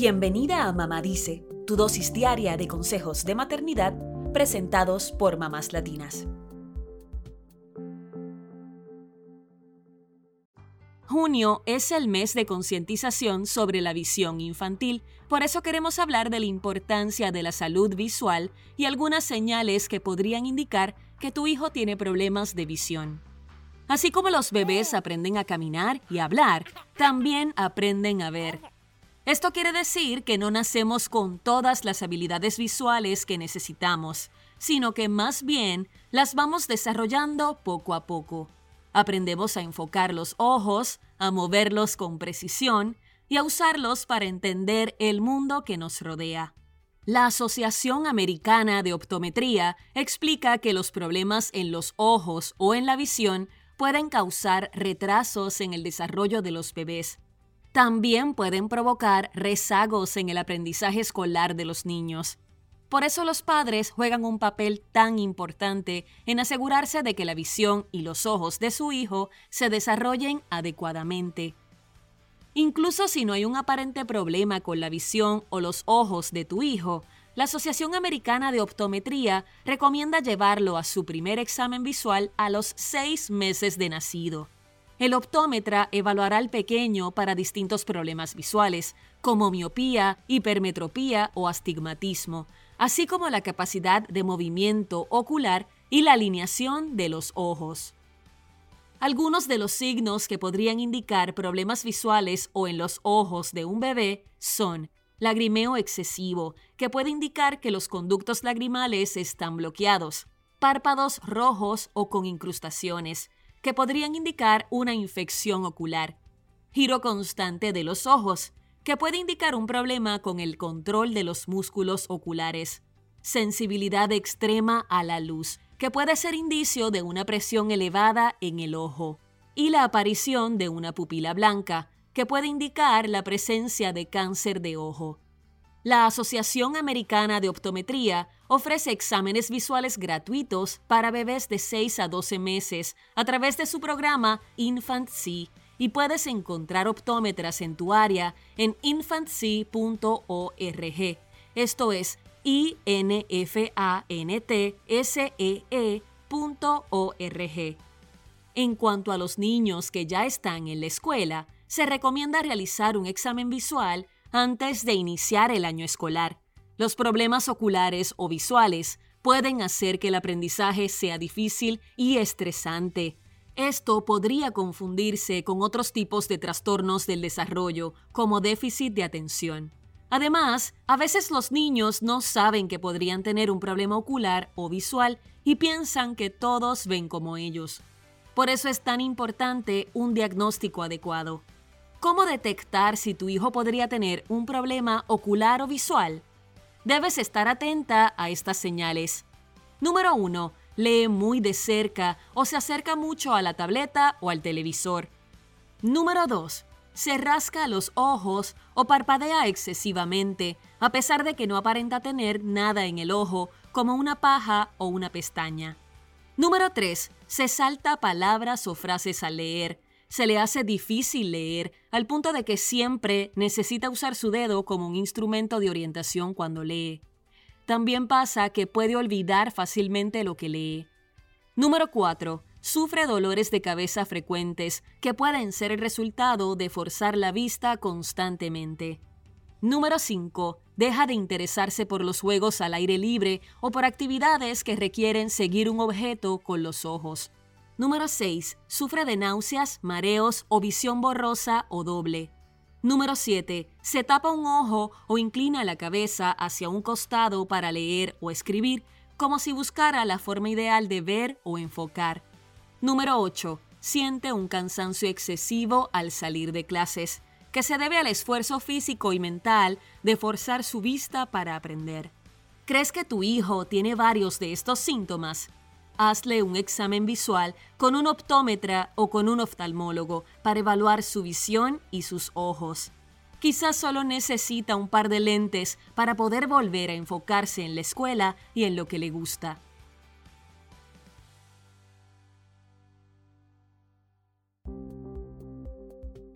Bienvenida a Mamá Dice, tu dosis diaria de consejos de maternidad presentados por mamás latinas. Junio es el mes de concientización sobre la visión infantil, por eso queremos hablar de la importancia de la salud visual y algunas señales que podrían indicar que tu hijo tiene problemas de visión. Así como los bebés aprenden a caminar y hablar, también aprenden a ver. Esto quiere decir que no nacemos con todas las habilidades visuales que necesitamos, sino que más bien las vamos desarrollando poco a poco. Aprendemos a enfocar los ojos, a moverlos con precisión y a usarlos para entender el mundo que nos rodea. La Asociación Americana de Optometría explica que los problemas en los ojos o en la visión pueden causar retrasos en el desarrollo de los bebés. También pueden provocar rezagos en el aprendizaje escolar de los niños. Por eso los padres juegan un papel tan importante en asegurarse de que la visión y los ojos de su hijo se desarrollen adecuadamente. Incluso si no hay un aparente problema con la visión o los ojos de tu hijo, la Asociación Americana de Optometría recomienda llevarlo a su primer examen visual a los seis meses de nacido. El optómetra evaluará al pequeño para distintos problemas visuales, como miopía, hipermetropía o astigmatismo, así como la capacidad de movimiento ocular y la alineación de los ojos. Algunos de los signos que podrían indicar problemas visuales o en los ojos de un bebé son lagrimeo excesivo, que puede indicar que los conductos lagrimales están bloqueados, párpados rojos o con incrustaciones, que podrían indicar una infección ocular. Giro constante de los ojos, que puede indicar un problema con el control de los músculos oculares. Sensibilidad extrema a la luz, que puede ser indicio de una presión elevada en el ojo. Y la aparición de una pupila blanca, que puede indicar la presencia de cáncer de ojo. La Asociación Americana de Optometría ofrece exámenes visuales gratuitos para bebés de 6 a 12 meses a través de su programa Infant C y puedes encontrar optómetras en tu área en infantsea.org. Esto es infantsee.org. En cuanto a los niños que ya están en la escuela, se recomienda realizar un examen visual antes de iniciar el año escolar. Los problemas oculares o visuales pueden hacer que el aprendizaje sea difícil y estresante. Esto podría confundirse con otros tipos de trastornos del desarrollo, como déficit de atención. Además, a veces los niños no saben que podrían tener un problema ocular o visual y piensan que todos ven como ellos. Por eso es tan importante un diagnóstico adecuado. ¿Cómo detectar si tu hijo podría tener un problema ocular o visual? Debes estar atenta a estas señales. Número 1. Lee muy de cerca o se acerca mucho a la tableta o al televisor. Número 2. Se rasca los ojos o parpadea excesivamente, a pesar de que no aparenta tener nada en el ojo, como una paja o una pestaña. Número 3. Se salta palabras o frases al leer se le hace difícil leer al punto de que siempre necesita usar su dedo como un instrumento de orientación cuando lee. También pasa que puede olvidar fácilmente lo que lee. Número 4. Sufre dolores de cabeza frecuentes que pueden ser el resultado de forzar la vista constantemente. Número 5. Deja de interesarse por los juegos al aire libre o por actividades que requieren seguir un objeto con los ojos. Número 6. Sufre de náuseas, mareos o visión borrosa o doble. Número 7. Se tapa un ojo o inclina la cabeza hacia un costado para leer o escribir, como si buscara la forma ideal de ver o enfocar. Número 8. Siente un cansancio excesivo al salir de clases, que se debe al esfuerzo físico y mental de forzar su vista para aprender. ¿Crees que tu hijo tiene varios de estos síntomas? Hazle un examen visual con un optómetra o con un oftalmólogo para evaluar su visión y sus ojos. Quizás solo necesita un par de lentes para poder volver a enfocarse en la escuela y en lo que le gusta.